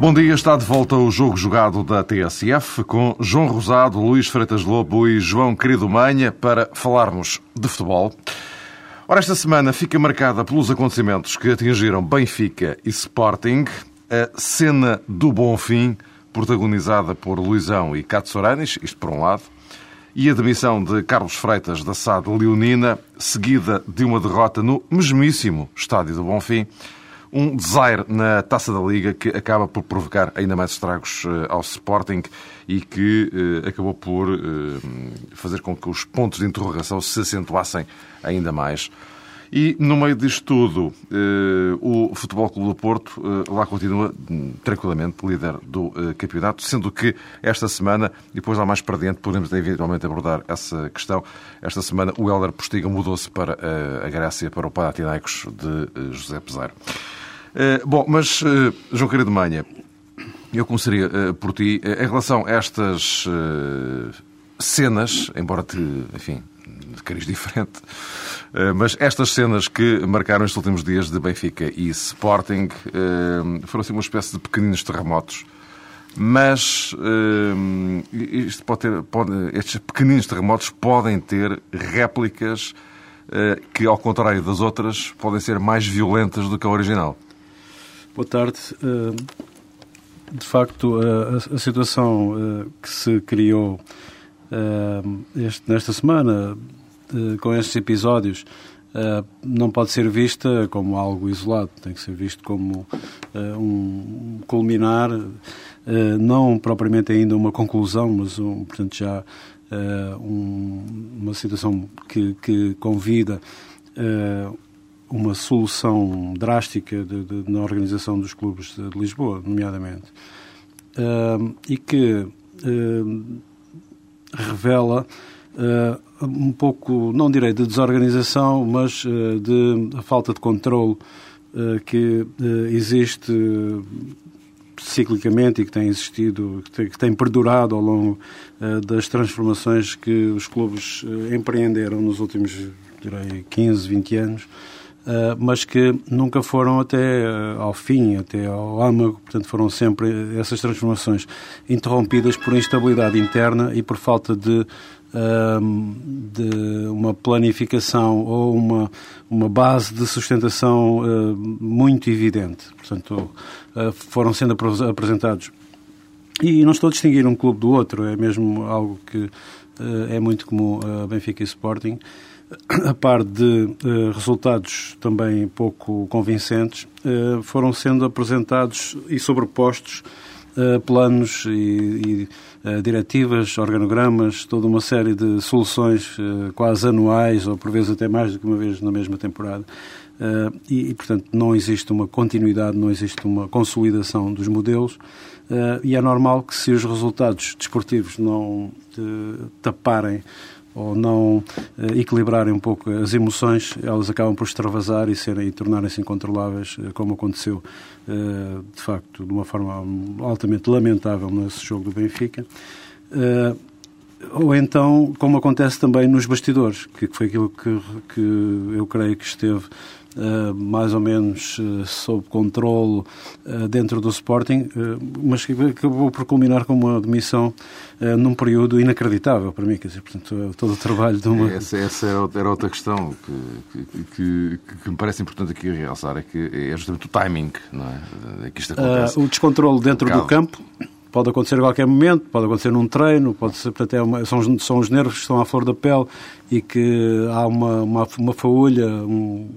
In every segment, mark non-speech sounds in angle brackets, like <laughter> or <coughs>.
Bom dia, está de volta o jogo jogado da TSF com João Rosado, Luís Freitas Lobo e João Querido Manha para falarmos de futebol. Ora, esta semana fica marcada pelos acontecimentos que atingiram Benfica e Sporting, a cena do bom fim, protagonizada por Luizão e Cato Soranis, isto por um lado, e a demissão de Carlos Freitas da SAD Leonina, seguida de uma derrota no mesmíssimo estádio do Bonfim, um desaire na Taça da Liga que acaba por provocar ainda mais estragos eh, ao Sporting e que eh, acabou por eh, fazer com que os pontos de interrogação se acentuassem ainda mais. E no meio disto tudo, o Futebol Clube do Porto lá continua hum, tranquilamente líder do campeonato, sendo que esta semana, e depois lá mais para dentro, podemos eventualmente abordar essa questão. Esta semana o Helder Postiga mudou-se para a Grécia, para o Panathinaikos de José Peseiro. Eh, bom, mas, eh, João Querido Manha, eu começaria uh, por ti, em relação a estas cenas, embora te, enfim, de cariz diferente, mas estas cenas que marcaram estes últimos dias de Benfica e Sporting foram assim uma espécie de pequeninos terremotos mas isto pode ter, pode, estes pequeninos terremotos podem ter réplicas que, ao contrário das outras, podem ser mais violentas do que a original. Boa tarde. Eh, de facto, a, situação eh, que se criou eh, nesta semana, com estes episódios, não pode ser vista como algo isolado, tem que ser visto como um culminar, não propriamente ainda uma conclusão, mas um, portanto já uma situação que, que convida uma solução drástica de, de, na organização dos clubes de, Lisboa, nomeadamente, uh, e que uh, revela uh, um pouco, não direi de desorganização, mas de a falta de controle que existe ciclicamente e que tem existido, que tem, que tem perdurado ao longo das transformações que os clubes empreenderam nos últimos, direi, 15, 20 anos mas que nunca foram até uh, ao fim, até ao âmago, portanto foram sempre essas transformações interrompidas por instabilidade interna e por falta de, uh, de uma planificação ou uma, uma base de sustentação muito evidente. Portanto, foram sendo apresentados. E não estou a distinguir um clube do outro, é mesmo algo que é muito comum a Benfica e Sporting a par de uh, resultados também pouco convincentes, uh, foram sendo apresentados e sobrepostos uh, planos e, e diretivas, organogramas, toda uma série de soluções quase anuais, ou por vezes até mais do que uma vez na mesma temporada. E, e, portanto, não existe uma continuidade, não existe uma consolidação dos modelos. e é normal que, se os resultados desportivos não taparem ou não eh, equilibrarem um pouco as emoções, elas acabam por extravasar e, e tornarem-se incontroláveis, eh, como aconteceu, eh, de facto, de uma forma altamente lamentável nesse jogo do Benfica. Ou então, como acontece também nos bastidores, que foi aquilo que, que eu creio que esteve mais ou menos uh, sob controle uh, dentro do Sporting, mas que acabou por culminar com uma demissão num período inacreditável para mim. Quer dizer, portanto, todo o trabalho de uma. Essa, essa era outra questão que, que, que, que, me parece importante aqui realçar: é que é justamente o timing, não é? é que isto acontece. o descontrole dentro do campo pode acontecer a qualquer momento, pode acontecer num treino, pode ser, portanto, é uma, são, são os nervos que estão à flor da pele e que há uma, uma, uma faúlha, um,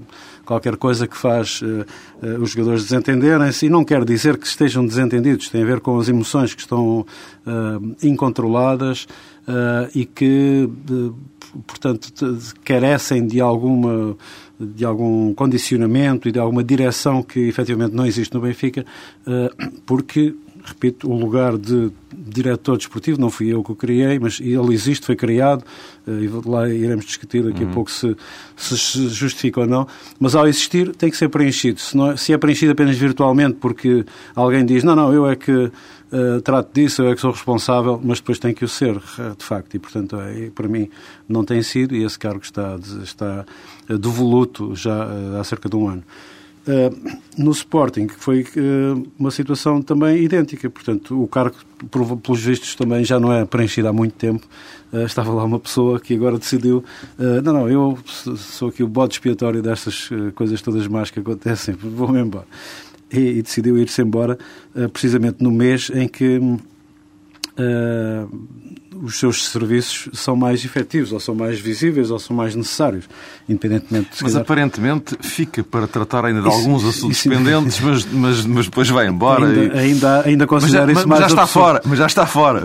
qualquer coisa que faz uh, uh, os jogadores desentenderem-se, e não quer dizer que estejam desentendidos, tem a ver com as emoções que estão uh, incontroladas e que, portanto, carecem de alguma de algum condicionamento e de alguma direção que efetivamente não existe no Benfica, porque repito, o lugar de diretor desportivo, não fui eu que o criei, mas ele existe, foi criado, e lá iremos discutir daqui uhum. a pouco se, se justifica ou não, mas ao existir tem que ser preenchido. Se, não, é, se é preenchido apenas virtualmente porque alguém diz, não, não, eu é que uh, trato disso, eu é que sou responsável, mas depois tem que o ser, de facto, e portanto, é, para mim, não tem sido, e esse cargo está, está devoluto já uh, há cerca de um ano. Uh, no Sporting, que foi uh, uma situação também idêntica. Portanto, o cargo, pelos vistos, também já não é preenchido há muito tempo. Uh, estava lá uma pessoa que agora decidiu: não, não, eu sou aqui o bode expiatório destas coisas todas más que acontecem, <laughs> vou-me embora. E, decidiu ir-se embora precisamente no mês em que os seus serviços são mais efetivos, ou são mais visíveis, ou são mais necessários, independentemente de... Mas calhar... aparentemente fica para tratar ainda de isso, alguns assuntos isso, pendentes, mas, mas, mas depois vai embora. Ainda, e... ainda, ainda considera mas, isso mais mas já está fora, Mas já está fora.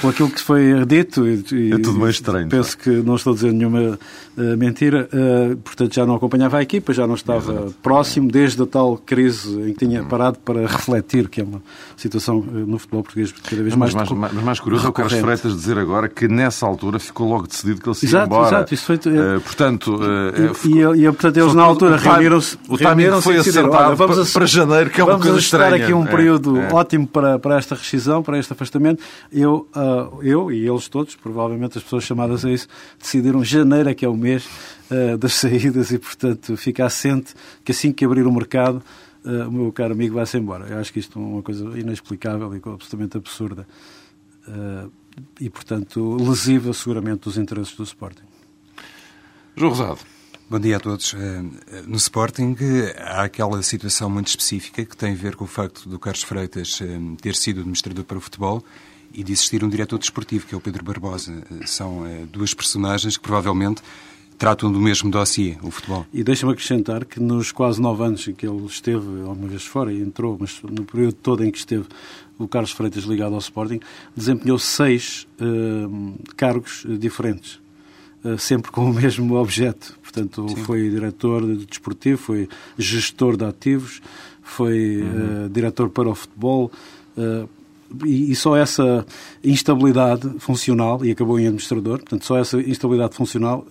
Por <laughs> aquilo que foi dito... E, é tudo meio estranho. Penso que não estou a dizer nenhuma uh, mentira. Uh, portanto, já não acompanhava a equipa, já não estava Exato. próximo desde a tal crise em que tinha parado para refletir, que é uma situação uh, no futebol português cada vez mais... Mas mais, mais, mais curioso é o Carlos Freitas dizer agora que nessa altura ficou logo decidido que ele se ia exato, embora. Exato, isso foi... Uh, portanto, uh, e, e, e, portanto, eles na altura reuniram-se... O timing foi acertado vamos para, para janeiro, que é uma coisa estranha. Vamos aqui um é, período é, ótimo para, para esta rescisão, para este afastamento. Eu, uh, eu e eles todos, provavelmente as pessoas chamadas a isso, decidiram janeiro é que é o mês das <laughs> saídas e, portanto, fica assente que assim que abrir o mercado o meu caro amigo vai-se embora. Eu acho que isto é uma coisa inexplicável e absolutamente absurda. E, portanto, lesiva seguramente dos interesses do Sporting. João Rosado. Bom dia a todos. Eh, no Sporting há aquela situação muito específica que tem a ver com o facto do Carlos Freitas eh, ter sido administrador para o futebol e de existir um diretor desportivo, que é o Pedro Barbosa. São duas personagens que provavelmente tratam do mesmo dossiê, o futebol. E deixa-me acrescentar que nos quase nove anos em que ele esteve, alguma vez fora e entrou, mas no período todo em que esteve o Carlos Freitas ligado ao Sporting, desempenhou seis uh, cargos diferentes, uh, sempre com o <laughs> mesmo objeto. Portanto, Sim. foi diretor de desportivo, foi gestor de ativos, foi uhum. uh, diretor para o futebol. E, e, só essa instabilidade funcional, e acabou em administrador, portanto, só essa instabilidade funcional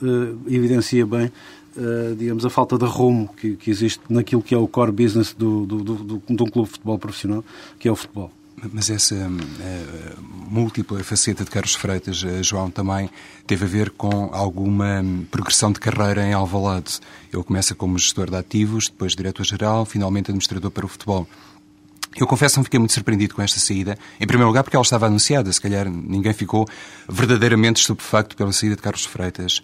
evidencia bem Uh, digamos, a falta de rumo que, que, existe naquilo que é o core business do, do, do, do, de um clube de futebol profissional, que é o futebol. Mas essa uh, múltipla faceta de Carlos Freitas, uh, João, também teve a ver com alguma um, progressão de carreira em Alvalade. Ele começa como gestor de ativos, depois diretor-geral, finalmente administrador para o futebol. Eu confesso que não fiquei muito surpreendido com esta saída. Em primeiro lugar, porque ela estava anunciada. Se calhar ninguém ficou verdadeiramente estupefacto pela saída de Carlos Freitas.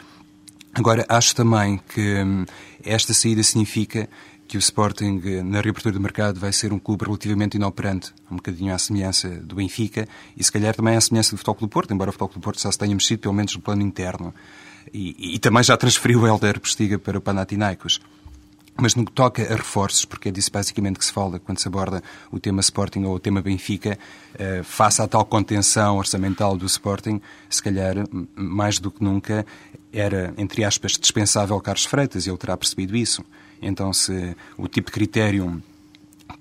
Agora, acho também que hum, esta saída significa que o Sporting, na reabertura do mercado, vai ser um clube relativamente inoperante, um bocadinho à semelhança do Benfica e, se calhar, também à semelhança do Futebol Clube Porto, embora o Futebol Clube Porto já se tenha mexido, pelo menos no plano interno. E, e também já transferiu o Helder Postiga para o Panathinaikos. Mas no que toca a reforços, porque é disso basicamente que se fala quando se aborda o tema Sporting ou o tema Benfica, eh, face à tal contenção orçamental do Sporting, se calhar, mais do que nunca, era, entre aspas, dispensável Carlos Freitas, e ele terá percebido isso. Então, se o tipo de critério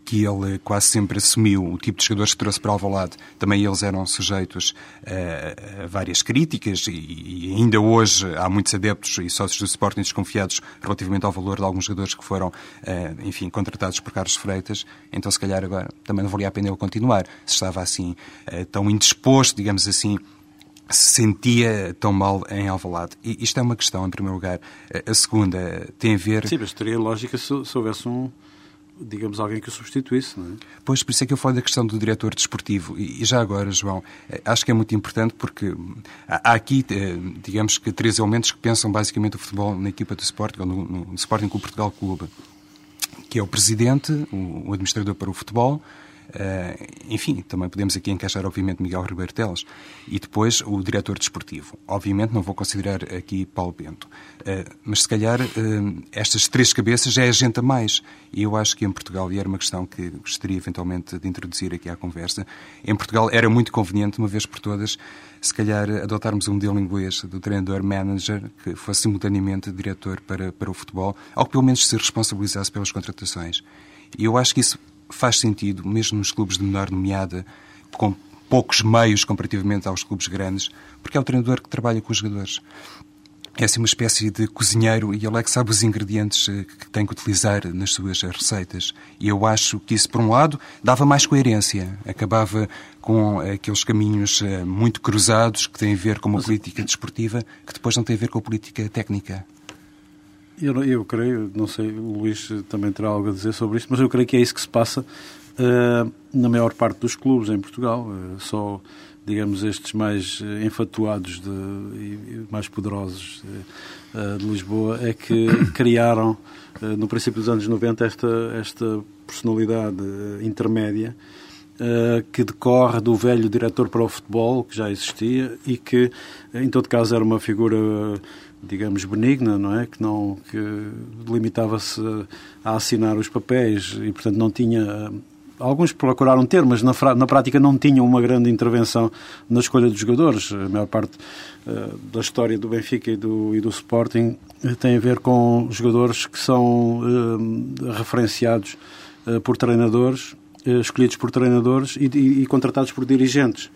que ele quase sempre assumiu, o tipo de jogadores que trouxe para Alvalade, também eles eram sujeitos a, a várias críticas e, e, ainda hoje há muitos adeptos e sócios do Sporting desconfiados relativamente ao valor de alguns jogadores que foram, uh, enfim, contratados por Carlos Freitas. Então, se calhar agora também não valia a pena ele continuar, se estava assim uh, tão indisposto, digamos assim, se sentia tão mal em Alvalade. E isto é uma questão, em primeiro lugar. A segunda tem a ver... Sim, mas teria lógica se, se houvesse um, digamos, alguém que o substituísse, não é? Pois, por isso é que eu falo da questão do diretor desportivo. E, já agora, João, eh, acho que é muito importante porque há aqui, eh, digamos que, três elementos que pensam basicamente o futebol na equipa do Sporting, ou no, no Sporting Clube Portugal Clube, que é o presidente, o administrador para o futebol, enfim, também podemos aqui encaixar, obviamente, Miguel Ribeiro Teles. E depois o diretor desportivo. Obviamente não vou considerar aqui Paulo Bento. Uh, mas se calhar uh, estas três cabeças já é gente a mais. E eu acho que em Portugal, e era uma questão que gostaria eventualmente de introduzir aqui à conversa, em Portugal era muito conveniente, uma vez por todas, se calhar adotarmos um modelo inglês do treinador-manager que fosse simultaneamente diretor para, para o futebol, ou que pelo menos se responsabilizasse pelas contratações. E eu acho que isso faz sentido, mesmo nos clubes de menor nomeada, com poucos meios comparativamente aos clubes grandes, porque é o treinador que trabalha com os jogadores é assim uma espécie de cozinheiro e ele é que sabe os ingredientes eh, que tem que utilizar nas suas receitas. E eu acho que isso, por um lado, dava mais coerência, acabava com aqueles caminhos eh, muito cruzados que têm a ver com uma política desportiva que depois não têm a ver com a política técnica. Eu, eu creio, não sei, o Luís também terá algo a dizer sobre isso, mas eu creio que é isso que se passa uh, na maior parte dos clubes em Portugal. Uh, só digamos, estes mais eh, enfatuados de, e mais poderosos de, eh, de Lisboa, é que <coughs> criaram, no princípio dos anos 90, esta, esta personalidade intermédia que decorre do velho diretor para o futebol, que já existia, e que, em todo caso, era uma figura digamos, benigna, não é? Que não que limitava-se a assinar os papéis e, portanto, não tinha alguns procuraram ter, mas na, na, prática não tinham uma grande intervenção na escolha dos jogadores. A maior parte uh, da história do Benfica e do, e do Sporting uh, tem a ver com jogadores que são uh, referenciados por treinadores, escolhidos por treinadores e, e, e contratados por dirigentes.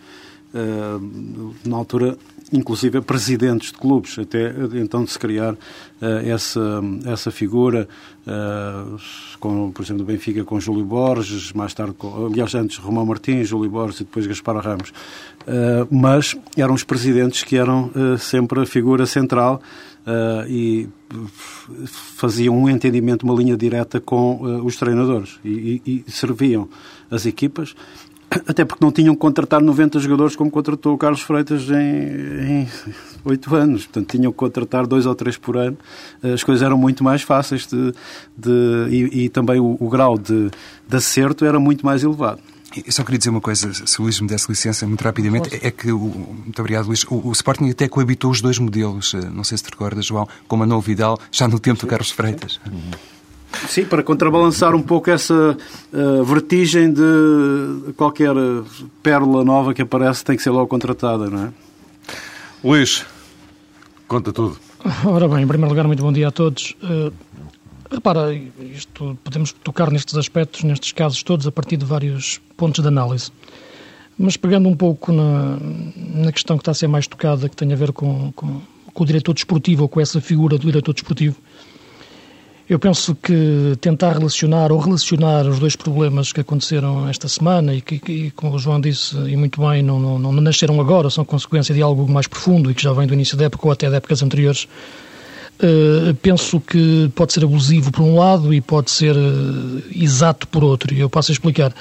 na altura inclusive presidentes de clubes, até então de se criar uh, essa, essa figura, uh, com, por exemplo, do Benfica com Júlio Borges, mais tarde, com, aliás, antes Romão Martins, Júlio Borges e depois Gaspar Ramos. Uh, mas eram os presidentes que eram sempre a figura central e faziam um entendimento, uma linha direta com os treinadores e, e, e serviam as equipas até porque não tinham que contratar 90 jogadores como contratou o Carlos Freitas em, oito anos. Portanto, tinham que contratar dois ou três por ano. As coisas eram muito mais fáceis de, de e, e, também o, o grau de, de acerto era muito mais elevado. Eu só queria dizer uma coisa, se o Luís me desse licença muito rapidamente, é que, o, muito obrigado Luís, o, o, Sporting até coabitou os dois modelos, não sei se te recordas, João, com Manuel Vidal, já no tempo do Carlos Freitas. Uhum. Sim, para contrabalançar um pouco essa uh, vertigem de qualquer pérola nova que aparece tem que ser logo contratada, não é? Luís, conta tudo. Ora bem, em primeiro lugar, muito bom dia a todos. Uh, repara, isto, podemos tocar nestes aspectos, nestes casos todos, a partir de vários pontos de análise. Mas pegando um pouco na, na questão que está a ser mais tocada, que tem a ver com, com, com o diretor desportivo, ou com essa figura do diretor desportivo, eu penso que tentar relacionar ou relacionar os dois problemas que aconteceram esta semana e que, como o João disse, e muito bem, não, não, não nasceram agora, são consequência de algo mais profundo e que já vem do início da época ou até de épocas anteriores, uh, penso que pode ser abusivo por um lado e pode ser uh, exato por outro. E eu passo a explicar.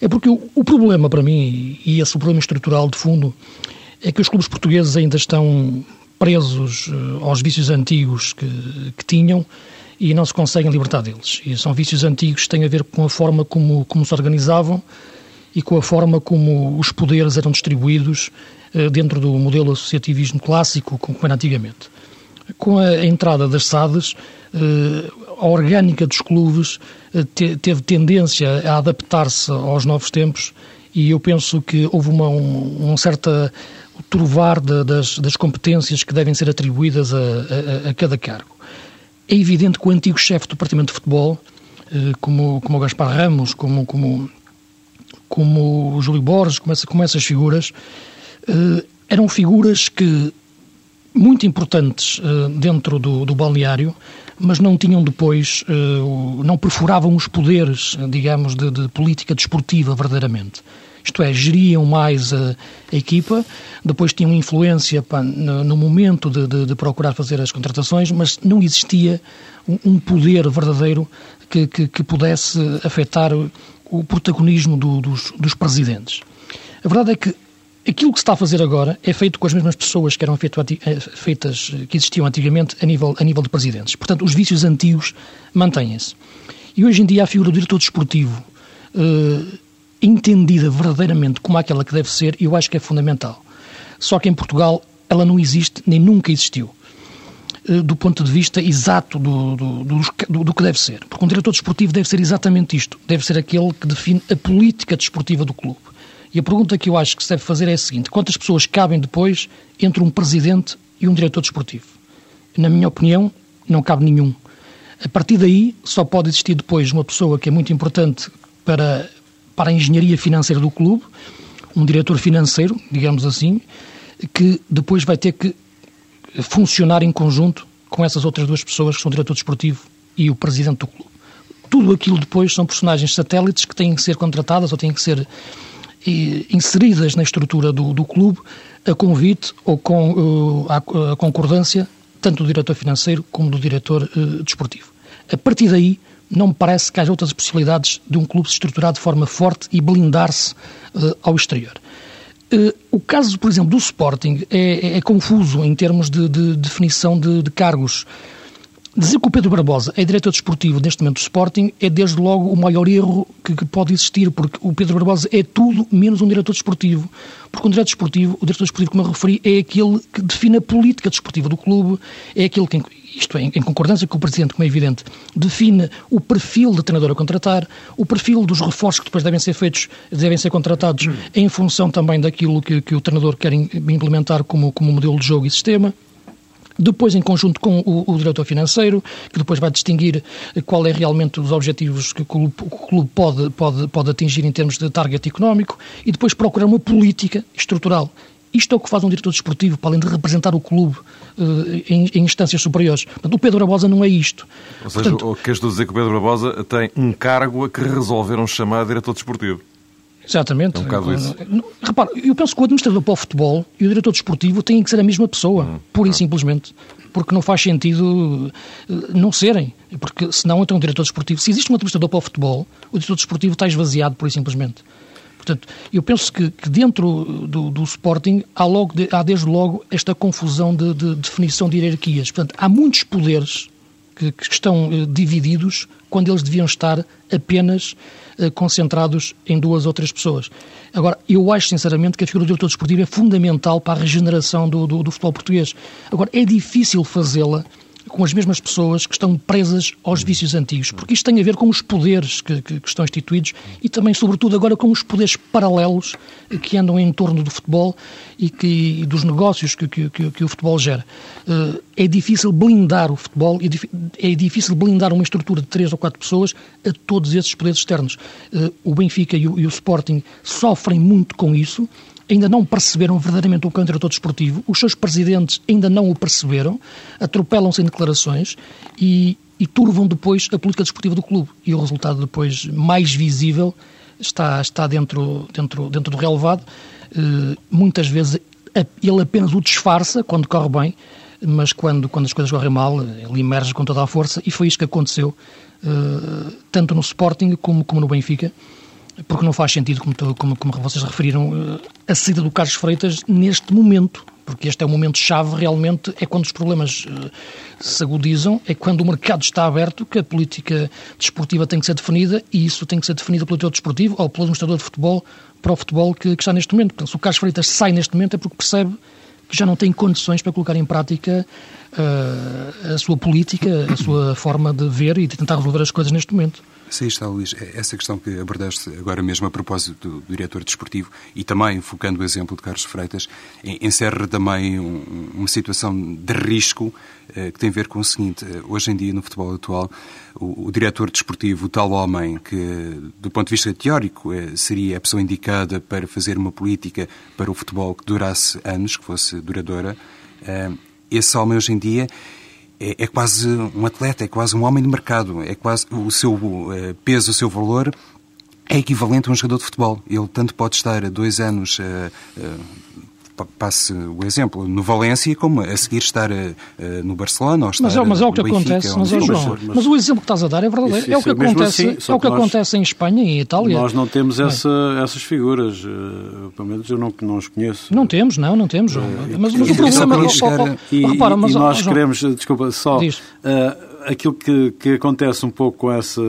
É porque o, o problema para mim, e esse é o problema estrutural de fundo, é que os clubes portugueses ainda estão presos uh, aos vícios antigos que, que tinham e não se conseguem libertar deles. E são vícios antigos que têm a ver com a forma como, como se organizavam e com a forma como os poderes eram distribuídos eh, dentro do modelo associativismo clássico, como era antigamente. Com a entrada das SADs, eh, a orgânica dos clubes eh, teve tendência a adaptar-se aos novos tempos e eu penso que houve uma, um, um certa trovar das, das competências que devem ser atribuídas a, a, a cada cargo. É evidente que o antigo chefe do departamento de futebol, eh, como, como o Gaspar Ramos, como, como, como o Júlio Borges, como, essa, como essas figuras, eh, eram figuras que muito importantes eh, dentro do, do balneário, mas não tinham depois, não perfuravam os poderes, digamos, de, de política desportiva verdadeiramente isto é, geriam mais a, a equipa, depois tinham influência pá, no, no, momento de, de, de, procurar fazer as contratações, mas não existia um, um poder verdadeiro que, que, que, pudesse afetar o, protagonismo do, dos, dos presidentes. A verdade é que aquilo que se está a fazer agora é feito com as mesmas pessoas que eram feito, eh, feitas, que existiam antigamente a nível, a nível de presidentes. Portanto, os vícios antigos mantêm-se. E hoje em dia a figura do diretor desportivo uh, entendida verdadeiramente como aquela que deve ser, eu acho que é fundamental. Só que em Portugal ela não existe, nem nunca existiu, eh, do ponto de vista exato do, do, do, do que deve ser. Porque um diretor desportivo deve ser exatamente isto, deve ser aquele que define a política desportiva do clube. E a pergunta que eu acho que se deve fazer é a seguinte: quantas pessoas cabem depois entre um presidente e um diretor desportivo? Na minha opinião, não cabe nenhum. A partir daí, só pode existir depois uma pessoa que é muito importante para, para a engenharia financeira do clube, um diretor financeiro, digamos assim, que depois vai ter que funcionar em conjunto com essas outras duas pessoas que são o diretor desportivo e o presidente do clube. Tudo aquilo depois são personagens satélites que têm que ser contratadas ou têm que ser eh, inseridas na estrutura do, do clube a convite ou com uh, a, a, concordância tanto do diretor financeiro como do diretor uh, desportivo. A partir daí, não me parece que haja outras possibilidades de um clube se estruturar de forma forte e blindar-se uh, ao exterior. Uh, o caso, por exemplo, do Sporting é, é, é confuso em termos de, de definição de, de, cargos. Dizer que o Pedro Barbosa é diretor desportivo neste momento do Sporting é desde logo o maior erro que, que, pode existir, porque o Pedro Barbosa é tudo menos um diretor desportivo. Porque um diretor desportivo, o diretor desportivo, como referi, é aquele que define a política desportiva do clube, é aquele que, isto é, em concordância com o Presidente, como é evidente, define o perfil de treinador a contratar, o perfil dos reforços que depois devem ser feitos, devem ser contratados em função também daquilo que, que o treinador quer implementar como, como modelo de jogo e sistema depois em conjunto com o, o, diretor financeiro, que depois vai distinguir qual é realmente os objetivos que o clube, o clube pode, pode, pode atingir em termos de target económico, e depois procurar uma política estrutural. Isto é o que faz um diretor desportivo, para além de representar o clube uh, em, em, instâncias superiores. Portanto, o Pedro Barbosa não é isto. Ou seja, Portanto, queres dizer que o Pedro Barbosa tem um cargo a que resolveram chamar diretor desportivo? Exatamente. É um bocado isso. Repara, eu penso que o administrador para o futebol e o diretor desportivo têm que ser a mesma pessoa, hum, pura e simplesmente. Porque não faz sentido eh, não serem. Porque senão, então, o diretor desportivo, se existe um administrador para o futebol, o diretor desportivo está esvaziado, pura e simplesmente. Portanto, eu penso que, que dentro do, do, Sporting há, logo há desde logo esta confusão de, de, definição de hierarquias. Portanto, há muitos poderes que, que estão eh, divididos quando eles deviam estar apenas eh, concentrados em duas ou três pessoas. Agora, eu acho sinceramente que a figura do diretor desportivo é fundamental para a regeneração do, do, do futebol português. Agora, é difícil fazê-la com as mesmas pessoas que estão presas aos vícios antigos, porque isto tem a ver com os poderes que, que, que estão instituídos e também, sobretudo, agora com os poderes paralelos que andam em torno do futebol e, que, e dos negócios que, que, o futebol gera. Uh, é difícil blindar o futebol, é, é difícil blindar uma estrutura de três ou quatro pessoas a todos esses poderes externos. Uh, o Benfica e o, e o Sporting sofrem muito com isso ainda não perceberam verdadeiramente o que um diretor desportivo, os seus presidentes ainda não o perceberam, atropelam-se em declarações e, e turvam depois a política desportiva do clube. E o resultado depois mais visível está, está dentro, dentro, dentro do relevado. Uh, muitas vezes ele apenas o disfarça quando corre bem, mas quando, quando as coisas correm mal, ele emerge com toda a força e foi isso que aconteceu uh, tanto no Sporting como, como no Benfica porque não faz sentido, como, como, como vocês referiram, eh, a saída do Carlos Freitas neste momento, porque este é o momento-chave realmente, é quando os problemas uh, se agudizam, é quando o mercado está aberto, que a política desportiva tem que ser definida e isso tem que ser definido pelo diretor desportivo ou pelo administrador de futebol para o futebol que, que está neste momento. Portanto, se o Carlos Freitas sai neste momento é porque percebe que já não tem condições para colocar em prática uh, a sua política, a sua forma de ver e de tentar resolver as coisas neste momento. Sim, está, Luís. É essa questão que abordaste agora mesmo a propósito do, diretor desportivo e também focando o exemplo de Carlos Freitas, encerra também um, uma situação de risco eh, que tem a ver com o seguinte. Eh, hoje em dia, no futebol atual, o, o diretor desportivo, o tal homem que, do ponto de vista teórico, eh, seria a pessoa indicada para fazer uma política para o futebol que durasse anos, que fosse duradoura, eh, esse homem hoje em dia é, é, quase um atleta, é quase um homem de mercado, é quase o seu uh, peso, o seu valor é equivalente a um jogador de futebol. Ele tanto pode estar dois anos uh, uh, passe o exemplo, no Valência, como a seguir estar uh, no Barcelona ou estar mas, é, mas é o que Benfica, acontece, mas, João, mas, mas, o exemplo que estás a dar é verdadeiro. Isso, é, o que acontece, assim, é o que nós, acontece em Espanha e em Itália. Nós não temos essa, essas figuras, uh, pelo menos eu não, não as conheço. Não temos, não, não temos. Uh, mas, mas o problema... É, chegar... e, repara, mas, e nós queremos, desculpa, só... aquilo que, que acontece um pouco com essa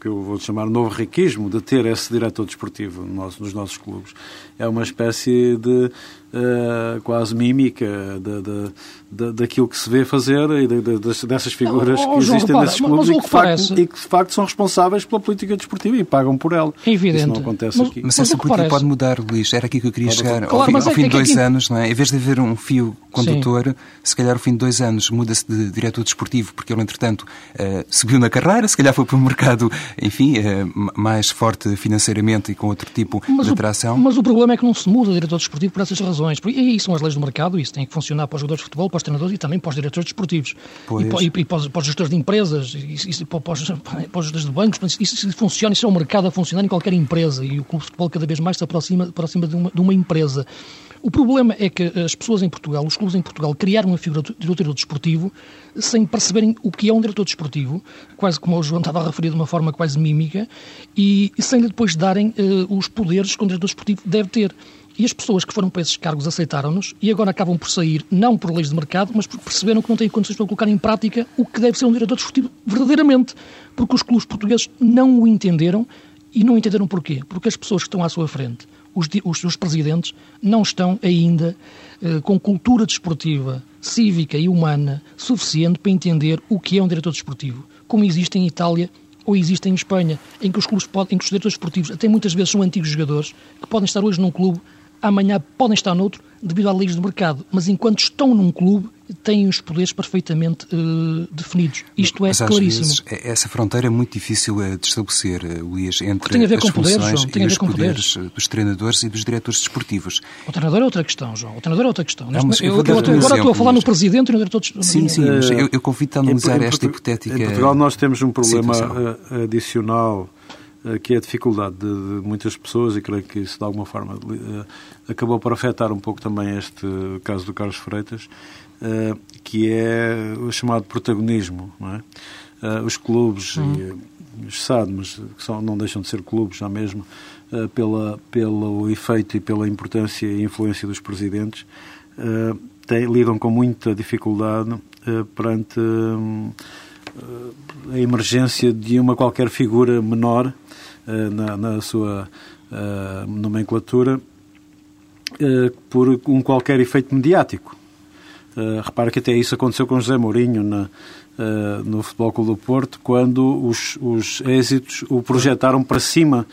que eu vou chamar novo riquismo de ter esse diretor desportivo nos nossos clubes é uma espécie de uh, quase mímica da, da, da, daquilo que se vê fazer e de, de, dessas figuras oh, que existem João, nesses repara, clubes e, que que facto, parece... e que de facto são responsáveis pela política desportiva e pagam por ela. É evidente. Isso não acontece mas, aqui. Mas, mas essa política parece... pode mudar, Luís. Era aqui que eu queria Pode chegar. Claro, ao fim, mas ao é fim de dois aqui... anos, não é? Em vez de haver um fio condutor, Sim. se calhar ao fim de dois anos muda-se de diretor desportivo, porque ele, entretanto, uh, subiu na carreira, se calhar foi para um mercado, enfim, uh, mais forte financeiramente e com outro tipo mas de o, atração. Mas o problema é que não se muda o diretor desportivo por essas razões. E aí são as leis do mercado, isso tem que funcionar para os jogadores de futebol, para os treinadores e também para os diretores desportivos. Pois. E, e, e para, os, para, os, gestores de empresas, e, e para, os, <laughs> para, os, gestores de bancos. Isso, isso funciona, isso é um mercado a funcionar em qualquer empresa e o clube de futebol cada vez mais se aproxima, aproxima de, uma, de uma empresa. O problema é que as pessoas em Portugal, os clubes em Portugal, criaram uma figura de diretor desportivo sem perceberem o que é um diretor desportivo, quase como o João estava a referir de uma forma quase mímica, e, e sem depois darem uh, os poderes que um diretor desportivo deve ter. E as pessoas que foram para esses cargos aceitaram-nos e agora acabam por sair, não por leis de mercado, mas porque perceberam que não têm condições para colocar em prática o que deve ser um diretor desportivo verdadeiramente. Porque os clubes portugueses não o entenderam e não entenderam porquê. Porque as pessoas que estão à sua frente, os, os, os presidentes, não estão ainda eh, com cultura desportiva, cívica e humana suficiente para entender o que é um diretor desportivo. Como existe em Itália ou existe em Espanha, em que os clubes podem, em que os diretores esportivos até muitas vezes são antigos jogadores que podem estar hoje num clube amanhã podem estar noutro devido à leis do mercado, mas enquanto estão num clube têm os poderes perfeitamente uh, definidos. Isto é mas, claríssimo. Vezes, essa fronteira é muito difícil de estabelecer, Luís, entre tem a ver as com funções poderes, João, tem e a ver os com poderes poderes. dos treinadores e dos diretores desportivos. O treinador é outra questão, João. O treinador é outra questão. Não, mas eu, eu, eu, eu, agora estou a falar no presidente e no diretor de Sim, sim, mas eu, eu convido-te a analisar em, esta hipotética Em Portugal nós temos um problema situação. adicional que é a dificuldade de, de, muitas pessoas, e creio que isso de alguma forma uh, acabou por afetar um pouco também este caso do Carlos Freitas, uh, que é o chamado protagonismo. É? Uh, os clubes, Uhum. e, sabe, mas que são, não deixam de ser clubes já mesmo, pela, pelo efeito e pela importância e influência dos presidentes, têm, lidam com muita dificuldade perante a emergência de uma qualquer figura menor uh, na, na, sua uh, nomenclatura por um qualquer efeito mediático. repara que até isso aconteceu com José Mourinho na, no Futebol Clube do Porto, quando os, os êxitos o projetaram para cima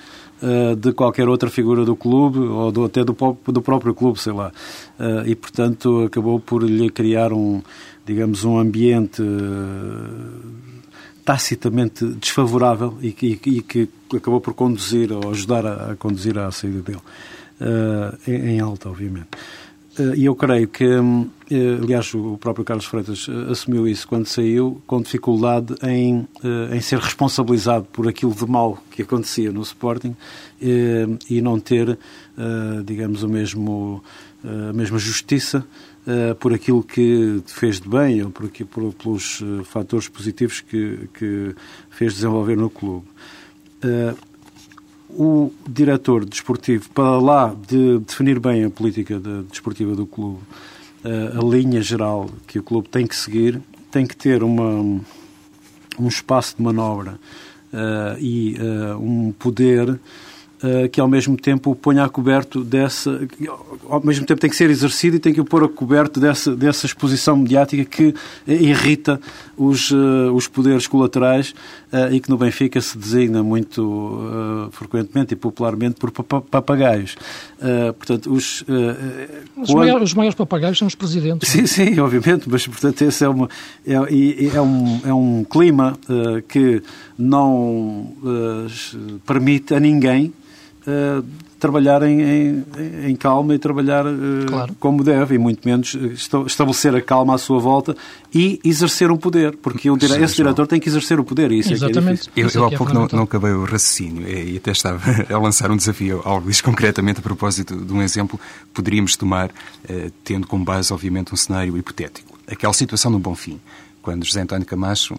de qualquer outra figura do clube ou do, até do, do próprio clube, sei lá. e, portanto, acabou por lhe criar um, digamos, um ambiente tacitamente desfavorável e que, e que, acabou por conduzir ou ajudar a, a conduzir à saída dele, uh, em, em, alta, obviamente. Uh, e eu creio que, uh, aliás, o próprio Carlos Freitas assumiu isso quando saiu, com dificuldade em, em ser responsabilizado por aquilo de mal que acontecia no Sporting e não ter, digamos, o mesmo, a mesma justiça Uh, por aquilo que fez de bem ou por, por, pelos uh, fatores positivos que, que, fez desenvolver no clube. Uh, o diretor desportivo, para lá de definir bem a política de, desportiva do clube, a linha geral que o clube tem que seguir, tem que ter uma, um espaço de manobra e um poder que ao mesmo tempo o ponha a coberto dessa. Ao mesmo tempo tem que ser exercido e tem que o pôr a coberto dessa, dessa exposição mediática que irrita os, uh, os poderes colaterais uh, e que no Benfica se designa muito frequentemente e popularmente por papagaios. portanto, os. Os, quando... maiores, os, maiores, papagaios são os presidentes. Sim, sim, obviamente, mas portanto esse é, uma, é, é, um, é um clima que não permite a ninguém Uh, trabalhar em, em, em, calma e trabalhar uh, claro. como deve, e muito menos estabelecer a calma à sua volta e exercer um poder, porque dire... Sim, esse diretor tem que exercer o poder, e isso Exatamente. é que é Eu, eu há é pouco não, não, acabei o raciocínio e até estava <laughs> a lançar um desafio ao Luís, concretamente a propósito de um exemplo que poderíamos tomar, uh, tendo como base, obviamente, um cenário hipotético. Aquela situação no Bonfim, quando José António Camacho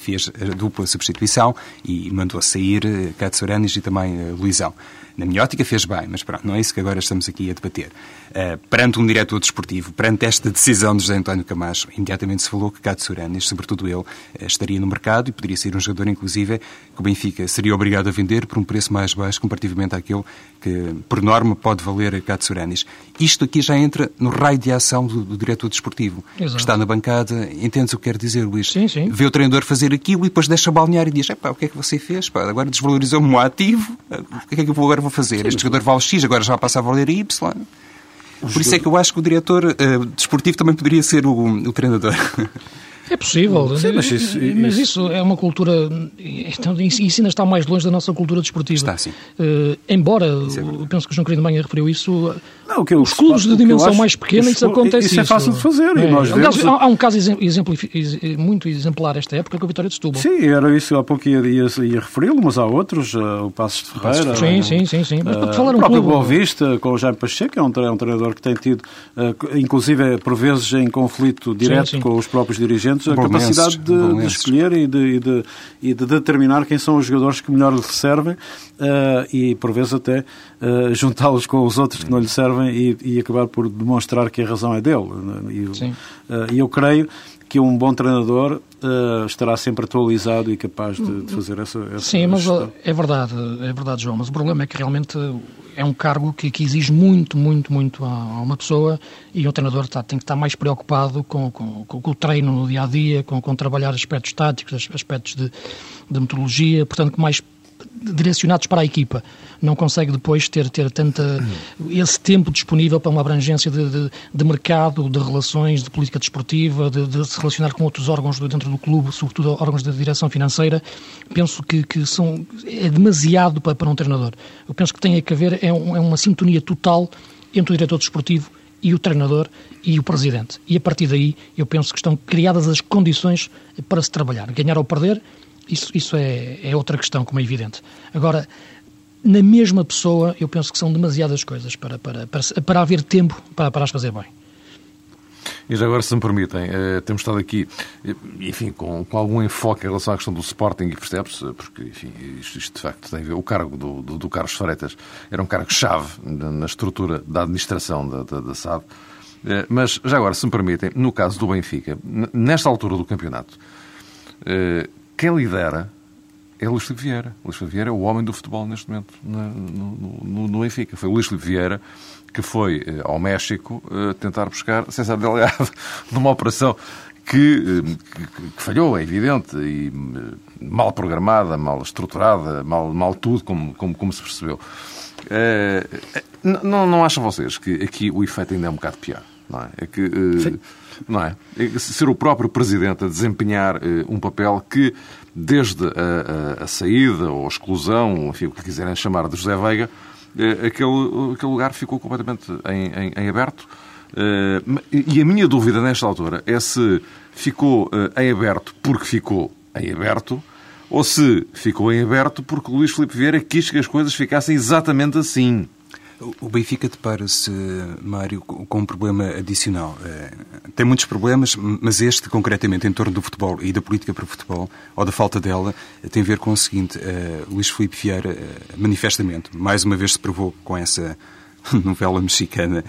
fez a dupla substituição e mandou sair Katsuranis e também Luizão. Na minha ótica fez bem, mas pronto, não é isso que agora estamos aqui a debater. Uh, perante um diretor desportivo, perante esta decisão de José António Camacho, imediatamente se falou que Katsuranis, sobretudo ele, estaria no mercado e poderia ser um jogador, inclusive, que o Benfica seria obrigado a vender por um preço mais baixo comparativamente àquele que por norma, pode valer Katsuranis. Isto aqui já entra no raio de ação do, do diretor desportivo, Exato. que está na bancada. Entendes o que quero dizer, Luís? Sim, sim. Vê o treinador fazer aquilo e depois deixa balnear e diz: o que é que você fez? Pá, agora desvalorizou-me o ativo, o que é que eu agora vou fazer? Sim, este jogador vale X, agora já passa a valer Y. Por isso é que eu acho que o diretor uh, desportivo também poderia ser o, o treinador. <laughs> É possível, Sim, mas, isso, mas isso, é uma cultura. Então, isso ainda está mais longe da nossa cultura desportiva. Está, sim. Uh, embora, é eu penso que o João Querido Manha referiu isso, não, que os clubes de dimensão mais pequena, isso acontece. Isso é fácil de fazer. É. Nós Aliás, vemos... há, há, um caso exemplo, muito exemplar esta época, com a Vitória de Setúbal. Sim, era isso, há pouco ia, ia, ia referi-lo, mas há outros, uh, o Passos de Ferreira. Sim, sim, sim. sim. Mas, uh, falar um o próprio Boa Vista, com o Jaime Pacheco, é um, é um treinador que tem tido, inclusive por vezes em conflito direto sim, sim. com os próprios dirigentes, a capacidade de, de escolher e de, e, de, e de, determinar quem são os jogadores que melhor lhe servem e por vezes até juntá-los com os outros que não lhe servem e, e acabar por demonstrar que a razão é dele. E uh, eu creio que um bom treinador uh, estará sempre atualizado e capaz de, de fazer essa, essa Sim, mas gestão. é verdade, é verdade, João, mas o problema é que realmente é um cargo que, que exige muito, muito, muito a, a, uma pessoa e um treinador está, tem que estar mais preocupado com, com, com, o treino no dia a dia, com, com trabalhar aspectos táticos, aspectos de, de metodologia, portanto, mais direcionados para a equipa. Não consegue depois ter, ter tanta, esse tempo disponível para uma abrangência de, de, de mercado, de relações, de política desportiva, de, de, se relacionar com outros órgãos dentro do clube, sobretudo órgãos de direção financeira. Penso que, que são, é demasiado para, para um treinador. Eu penso que tem que haver é, um, é uma sintonia total entre o diretor desportivo e o treinador e o presidente. E a partir daí eu penso que estão criadas as condições para se trabalhar. Ganhar ou perder isso, isso é, é outra questão, como é evidente. Agora, na mesma pessoa, eu penso que são demasiadas coisas para, para, para, para haver tempo para, para as fazer bem. E já agora, se me permitem, eh, temos estado aqui, eh, enfim, com, com algum enfoque em relação à questão do Sporting, e percebe-se, porque, enfim, isto, isto, de facto tem a ver, o cargo do, do, do Carlos Freitas era um cargo-chave na estrutura da administração da, da, da SAD, eh, mas já agora, se me permitem, no caso do Benfica, nesta altura do campeonato, quem lidera é Luís Filipe Vieira. Luís Filipe Vieira é o homem do futebol neste momento no, no, no Benfica. Foi o Luís Filipe Vieira que foi eh, ao México uh, tentar buscar César Delegado <laughs> numa operação que, eh, que, que, falhou, é evidente, e mal programada, mal estruturada, mal, mal tudo, como, como, como se percebeu. Uh, não, não acham vocês que aqui o efeito ainda é um bocado pior? Não é? é que, uh, não é? é? Ser o próprio Presidente a desempenhar uh, um papel que, desde a, a, a, saída ou a exclusão, enfim, o que quiserem chamar de José Veiga, uh, aquele, aquele lugar ficou completamente em, em, em aberto. e a minha dúvida nesta altura é se ficou em aberto porque ficou em aberto ou se ficou em aberto porque Luís Filipe Vieira quis que as coisas ficassem exatamente assim. O Benfica depara-se, Mário, com um problema adicional. Eh, tem muitos problemas, mas este, concretamente, em torno do futebol e da política para o futebol, ou da falta dela, tem a ver com o seguinte. Eh, Luís Filipe Vieira, eh, manifestamente, mais uma vez se provou com essa <laughs> novela mexicana,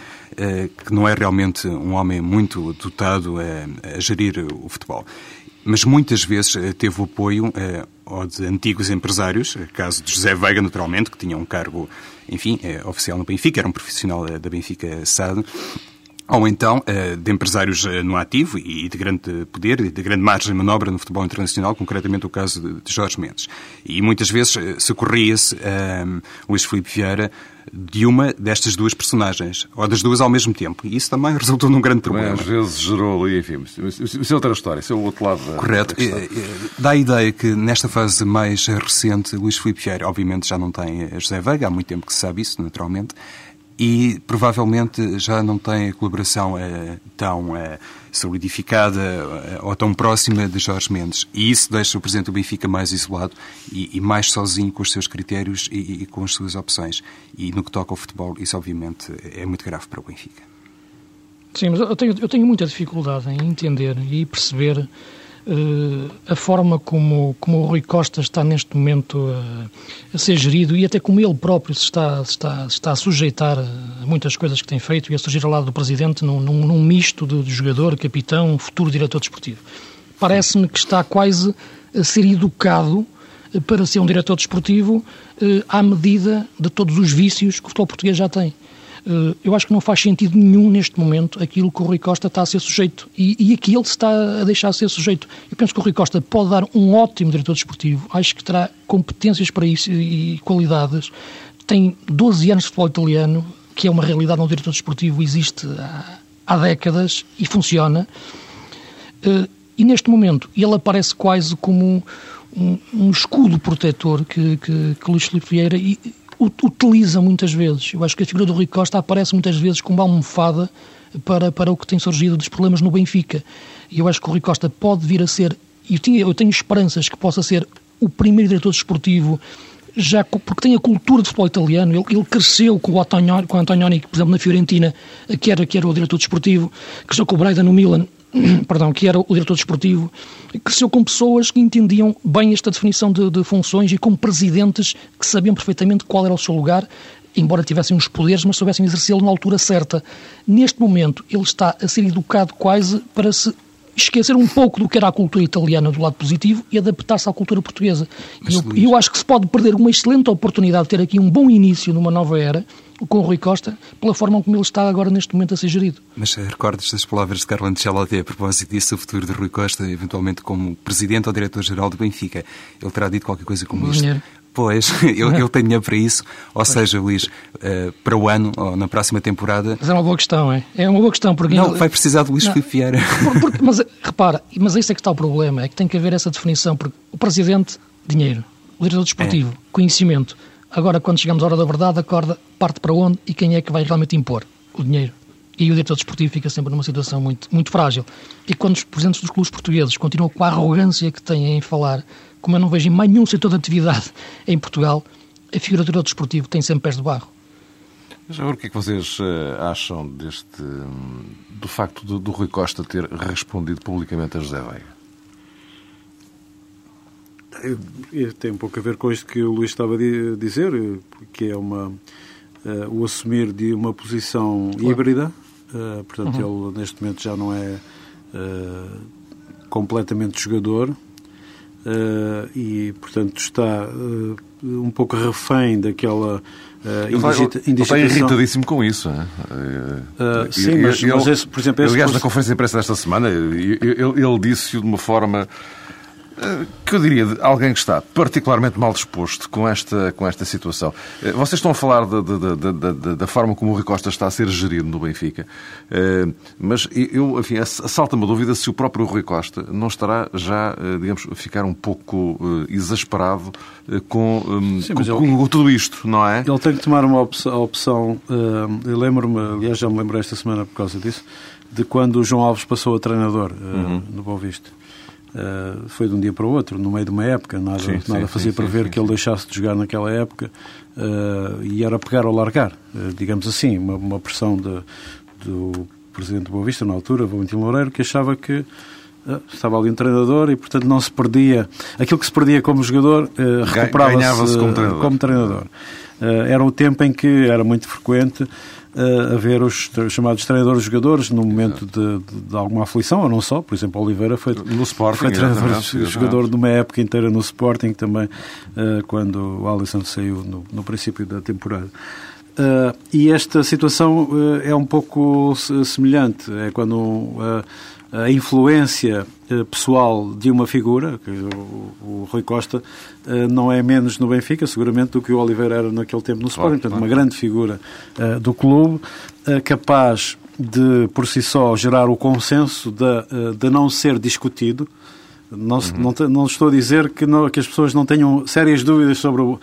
que não é realmente um homem muito dotado a gerir o futebol mas muitas vezes teve o apoio ou de antigos empresários, caso de José Veiga, naturalmente, que tinha um cargo enfim, oficial no Benfica, era um profissional eh, da Benfica SAD, ou então eh, de empresários eh, no ativo e de grande poder e de grande margem de manobra no futebol internacional, concretamente o caso de Jorge Mendes. E muitas vezes socorria-se um, Luís Filipe Vieira de uma destas duas personagens, ou das duas ao mesmo tempo. E isso também <laughs> resultou num grande problema. Às vezes gerou ali, enfim, isso é outra história, isso é o outro lado da Correto. Da Dá a ideia que nesta fase mais recente, Luís Filipe Vieira, obviamente, já não tem José Veiga, há muito tempo que se sabe isso, naturalmente, e provavelmente já não tem a colaboração uh, tão uh, solidificada uh, ou tão próxima de Jorge Mendes. E isso deixa o Presidente do Benfica mais isolado e, e mais sozinho com os seus critérios e, e, com as suas opções. E no que toca ao futebol, isso obviamente é muito grave para o Benfica. Sim, mas eu tenho, eu tenho muita dificuldade em entender e perceber a forma como, como o Rui Costa está neste momento uh, a ser gerido e até como ele próprio se está, se está, se está a sujeitar a muitas coisas que tem feito e a surgir ao lado do Presidente num, num, num misto de, de jogador, capitão, futuro diretor desportivo. Parece-me que está quase a ser educado para ser um diretor desportivo à medida de todos os vícios que o futebol português já tem. Eu acho que não faz sentido nenhum neste momento aquilo que o Rui Costa está a ser sujeito e, e aqui ele está a deixar ser sujeito. Eu penso que o Rui Costa pode dar um ótimo diretor desportivo, acho que terá competências para isso e qualidades. Tem 12 anos de futebol italiano, que é uma realidade no diretor desportivo, existe há, há décadas e funciona. Uh, e neste momento ele aparece quase como um, um escudo protetor que, que, que Luís Filipe Vieira e, utiliza muitas vezes. Eu acho que a figura do Rui Costa aparece muitas vezes como uma almofada para, para o que tem surgido dos problemas no Benfica. E eu acho que o Rui Costa pode vir a ser, e eu, tinha, eu tenho esperanças que possa ser o primeiro diretor desportivo já porque tem a cultura de futebol italiano, ele, ele cresceu com o Antonioni, com o Antonioni, por exemplo, na Fiorentina, que era, que era o diretor desportivo, cresceu com o Braida no Milan, <clears throat> perdão, que era o diretor desportivo, cresceu com pessoas que entendiam bem esta definição de, de, funções e com presidentes que sabiam perfeitamente qual era o seu lugar, embora tivessem os poderes, mas soubessem exercê-lo na altura certa. Neste momento, ele está a ser educado quase para se esquecer um pouco do que era a cultura italiana do lado positivo e adaptar-se à cultura portuguesa. E eu, eu, acho que se pode perder uma excelente oportunidade de ter aqui um bom início numa nova era com o Rui Costa, pela forma como ele está agora neste momento a ser gerido. Mas eh, recordas das palavras de Carlo Ancelotti a propósito disso, o futuro de Rui Costa, eventualmente como presidente ou diretor-geral do Benfica. Ele terá dito qualquer coisa como isto. Dinheiro. Pois, <laughs> eu, eu tenho dinheiro para isso. Ou pois. seja, Luís, uh, para o ano ou na próxima temporada. Mas é uma boa questão, é? É uma boa questão. Porque não, vai precisar de Luís Filipe Vieira. <laughs> Porque, mas repara, mas isso é que está o problema, é que tem que haver essa definição. Porque o presidente, dinheiro. O diretor desportivo, é. conhecimento. Agora, quando chegamos à hora da verdade, a corda parte para onde e quem é que vai realmente impor? O dinheiro. E o diretor desportivo fica sempre numa situação muito, muito frágil. E quando os presidentes dos clubes portugueses continuam com a arrogância que têm em falar como eu não vejo em mais nenhum setor de atividade <laughs> em Portugal, a figura do diretor desportivo tem sempre pés de barro. Já agora, o que é que vocês uh, acham deste, um, do facto do, do, Rui Costa ter respondido publicamente a José Veiga? Tem um pouco a ver com isto que o Luís estava a dizer, que é uma, uh, o assumir de uma posição claro. híbrida. Uh, portanto, uhum. ele neste momento já não é completamente jogador, Uh, e, portanto, está uh, um pouco refém daquela uh, indigita, ele está irritadíssimo com isso. Uh, sim, mas, ele, mas esse, por exemplo... Esse aliás, curso... na conferência de imprensa desta semana, ele, ele disse-o de uma forma que eu diria de alguém que está particularmente mal disposto com esta, com esta situação. Eh, vocês estão a falar de, de, de, da forma como o Rui Costa está a ser gerido no Benfica, eh, mas eu, enfim, assalta-me a dúvida se o próprio Rui Costa não estará já, digamos, a ficar um pouco exasperado com, Sim, com, ele, com, tudo isto, não é? Ele tem que tomar uma opção. opção eu lembro-me, aliás, já me lembrei esta semana por causa disso, de quando o João Alves passou a treinador uhum. no Boa Vista. Uh, foi de um dia para o outro, no meio de uma época, nada, sim, nada sim, fazia sim, para ver que ele deixasse de jogar naquela época uh, e era pegar ou largar, uh, digamos assim, uma, uma pressão de, do presidente do Boa Vista na altura, Valentim Loureiro, que achava que estava ali um treinador e, portanto, não se perdia. Aquilo que se perdia como jogador recuperava-se como treinador. Como treinador. Era o tempo em que era muito frequente a ver os chamados treinadores jogadores no momento de, de, de, alguma aflição, ou não só. Por exemplo, Oliveira foi, no Sporting, foi treinador jogador de uma época inteira no Sporting também, uh, quando o Alisson saiu no, no princípio da temporada. E esta situação é um pouco semelhante. É quando a influência eh, pessoal de uma figura, que o, o Rui Costa eh, não é menos no Benfica, seguramente, do que o Oliveira era naquele tempo no Sporting, portanto, uma grande figura uh, do clube, capaz de, por si só, gerar o consenso de, de não ser discutido, não, uhum. não, não, estou a dizer que, não, que, as pessoas não tenham sérias dúvidas sobre uh,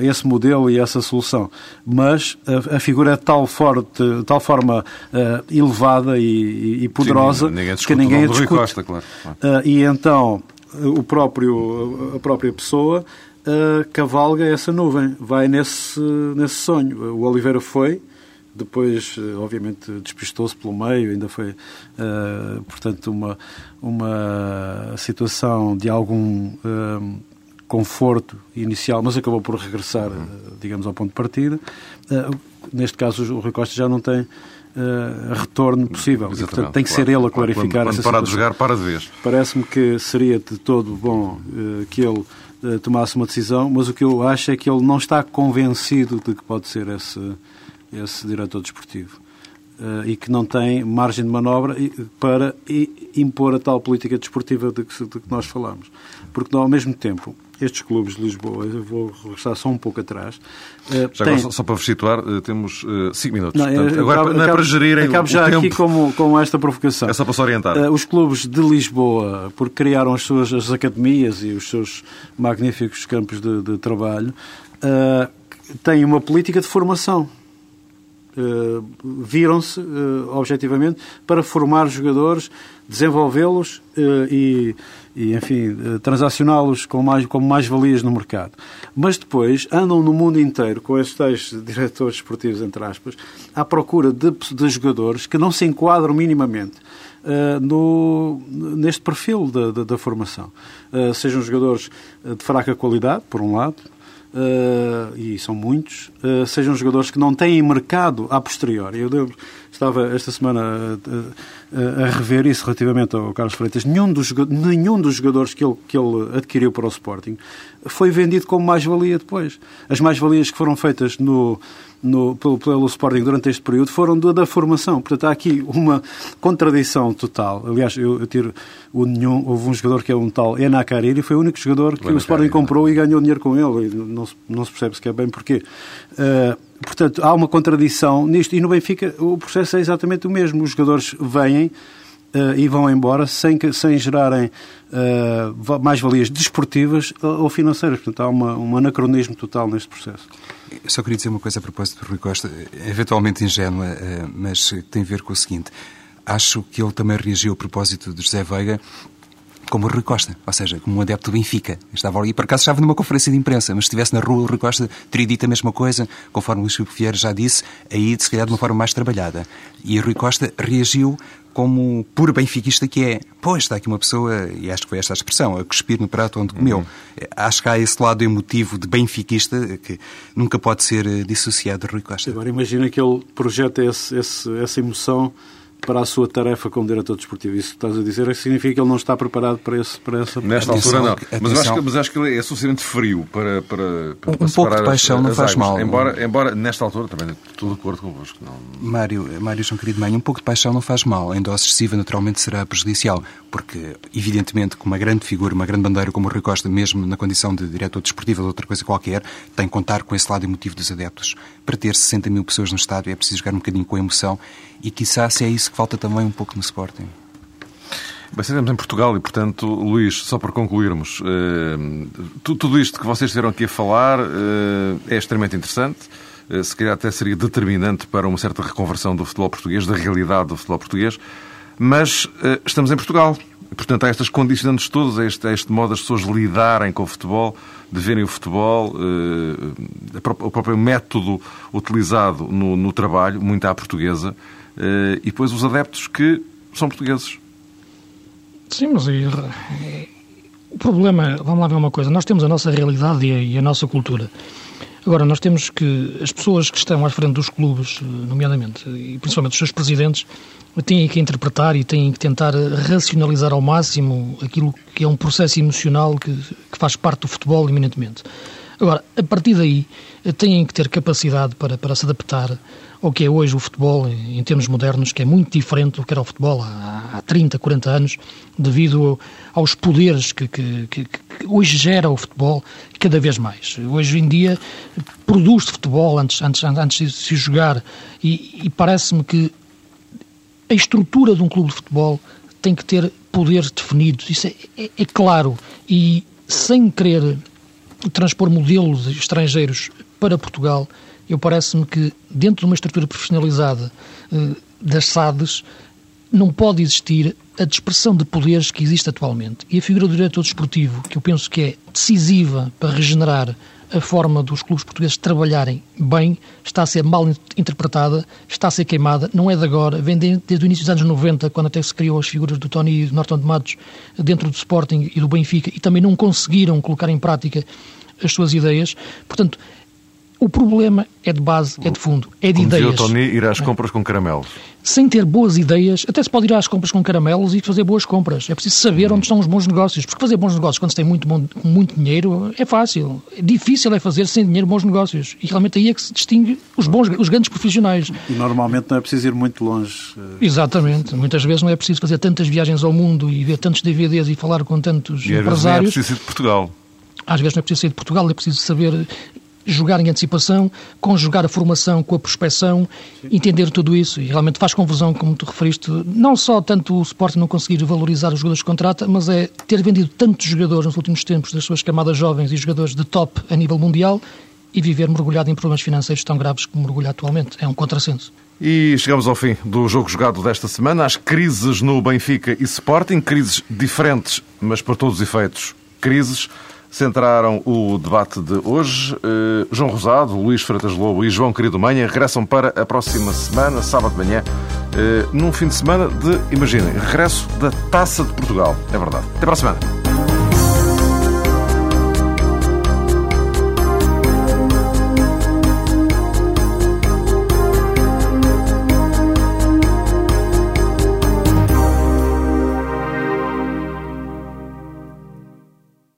esse modelo e essa solução, mas a, a figura é de tal, forte, tal forma uh, elevada e, e poderosa Sim, ninguém que ninguém a discute. Costa, claro. Uh, e então o próprio, a própria pessoa cavalga essa nuvem, vai nesse, nesse sonho. O Oliveira foi, depois, obviamente, despistou-se pelo meio, ainda foi, uh, portanto, uma, uma situação de algum uh, conforto inicial, mas acabou por regressar, uh, digamos, ao ponto de partida. neste caso, o Rui Costa já não tem retorno possível. E, portanto, tem que claro. ser ele a clarificar quando, quando essa parar situação. de jogar, para de vez. Parece-me que seria de todo bom que ele uh, tomasse uma decisão, mas o que eu acho é que ele não está convencido de que pode ser esse, esse diretor desportivo. Uh, e que não tem margem de manobra para impor a tal política desportiva de que, de que nós falamos. Porque, ao mesmo tempo, estes clubes de Lisboa, eu vou regressar só um pouco atrás. Já tem... agora, só para vos situar, uh, temos 5 uh, minutos. Não, Portanto, agora acabo, não é para gerirem acabo o, já aqui com, com esta provocação. É só para se orientar. os clubes de Lisboa, porque criaram as suas as academias e os seus magníficos campos de, de trabalho, têm uma política de formação. Viram-se, objetivamente, para formar jogadores, desenvolvê-los e e, enfim, eh, transacioná-los com mais, como mais-valias no mercado. Mas depois andam no mundo inteiro com estes tais <laughs> diretores esportivos, entre aspas, à procura de, de jogadores que não se enquadram minimamente uh, no, neste perfil da, da, da formação. Uh, sejam jogadores de fraca qualidade, por um lado, e são muitos, uh, sejam jogadores que não têm mercado a posteriori. Eu estava esta semana a, a, a, rever isso relativamente ao Carlos Freitas. Nenhum dos, nenhum dos jogadores que ele, que ele adquiriu para o Sporting foi vendido como mais-valia depois. As mais-valias que foram feitas no, no, pelo, pelo Sporting durante este período foram da, da, formação. Portanto, há aqui uma contradição total. Aliás, eu, eu tiro o nenhum. Houve um jogador que é um tal Ena Cariri, foi o único jogador que o, o Sporting comprou e ganhou dinheiro com ele. E não, se, não se percebe sequer bem porquê. Uh, portanto, há uma contradição nisto. E no Benfica o processo é exatamente o mesmo. Os jogadores vêm. Uh, e vão embora sem, sem gerarem uh, mais-valias desportivas ou financeiras. Portanto, há uma, um anacronismo total neste processo. Eu só queria dizer uma coisa a propósito do Rui Costa, eventualmente ingênua, eh, mas tem a ver com o seguinte. Acho que ele também reagiu a propósito de José Veiga como o Rui Costa, ou seja, como um adepto do Benfica. Estava ali, por acaso estava numa conferência de imprensa, mas se estivesse na rua, o Rui Costa teria dito a mesma coisa, conforme o Luís Filipe Vieira já disse, aí se calhar de uma forma mais trabalhada. E o Rui Costa reagiu como puro benfiquista que é. Pois, está aqui uma pessoa, e acho que foi esta a expressão, a cuspir no prato onde comeu. Uhum. Acho que há esse lado emotivo de benfiquista que nunca pode ser eh, dissociado de Rui Costa. Agora imagina que ele projeta esse, esse, essa emoção para a sua tarefa como diretor desportivo. Isso que estás a dizer é que significa que ele não está preparado para, esse, para essa... Nesta atenção, altura não. Mas acho, que, mas acho que ele é suficientemente frio para, para, para Um, pouco de paixão as, não as faz águas. mal. Embora, embora nesta altura também estou de acordo convosco. Não... Mário, Mário João Querido Mãe, um pouco de paixão não faz mal. Em dose excessiva naturalmente será prejudicial. Porque, evidentemente, com uma grande figura, uma grande bandeira como o Rui Costa, mesmo na condição de diretor desportivo ou de outra coisa qualquer, tem que contar com esse lado emotivo dos adeptos. Para ter 60 mil pessoas no estádio é preciso jogar um bocadinho com a emoção e, quiçá, se é isso que falta também um pouco no Sporting. Bem, estamos em Portugal e, portanto, Luís, só para concluirmos, eh, tudo isto que vocês estiveram aqui a falar eh, é extremamente interessante. Eh, se calhar até seria determinante para uma certa reconversão do futebol português, da realidade do futebol português. Mas estamos em Portugal. Portanto, há estas condicionantes todas, a este, a este modo das pessoas lidarem com o futebol, de verem o futebol, o próprio método utilizado no, no trabalho, muito à portuguesa, e depois os adeptos que são portugueses. Sim, mas e, e, o problema, vamos lá ver uma coisa, nós temos a nossa realidade e a, e a, nossa cultura. Agora, nós temos que, as pessoas que estão à frente dos clubes, nomeadamente, e principalmente os seus presidentes, têm que interpretar e têm que tentar racionalizar ao máximo aquilo que é um processo emocional que, que faz parte do futebol, eminentemente. Agora, a partir daí, têm que ter capacidade para, para se adaptar ao que é hoje o futebol em termos modernos, que é muito diferente do que era o futebol há, há 30, 40 anos, devido aos poderes que, que, que, que hoje gera o futebol cada vez mais. Hoje em dia produz-se futebol antes, antes, antes de se jogar e, e parece-me que a estrutura de um clube de futebol tem que ter poderes definidos. Isso é, é, é claro. E sem querer transpor modelos estrangeiros para Portugal, eu parece-me que dentro de uma estrutura profissionalizada eh, das SADs não pode existir a dispersão de poderes que existe atualmente. E a figura do diretor desportivo, que eu penso que é decisiva para regenerar a forma dos clubes portugueses trabalharem bem, está a ser mal interpretada, está a ser queimada, não é de agora, vem desde o início dos anos 90, quando até se criou as figuras do Tony e do Norton de Matos dentro do Sporting e do Benfica, e também não conseguiram colocar em prática as suas ideias. Portanto, O problema é de base, é de fundo, é de Como ideias. dizia o Tony, ir às compras com caramelos. Sem ter boas ideias, até se pode ir às compras com caramelos e fazer boas compras. É preciso saber onde estão os bons negócios. Porque fazer bons negócios quando se tem muito, bom, muito dinheiro é fácil. É difícil é fazer sem dinheiro bons negócios. E realmente aí é que se distingue os bons, os grandes profissionais. E normalmente não é preciso ir muito longe. eh, Exatamente. Muitas vezes não é preciso fazer tantas viagens ao mundo e ver tantos DVDs e falar com tantos E às vezes nem é empresários. preciso ir de Portugal. Às vezes não é preciso sair de Portugal, é preciso saber jogar em antecipação, conjugar a formação com a prospecção, entender tudo isso. E realmente faz confusão, como tu referiste, não só tanto o Sporting não conseguir valorizar os jogadores que contrata, mas é ter vendido tantos jogadores nos últimos tempos das suas camadas jovens e jogadores de top a nível mundial e viver mergulhado em problemas financeiros tão graves como mergulha atualmente. É um contrassenso. E chegamos ao fim do jogo jogado desta semana. As crises no Benfica e Sporting, crises diferentes, mas por todos os efeitos, crises, centraram o debate de hoje. Eh, João Rosado, Luís Freitas Lobo e João Querido Manha regressam para a próxima semana, sábado de manhã, eh, num fim de semana de, imaginem, regresso da Taça de Portugal. É verdade. Até para a semana.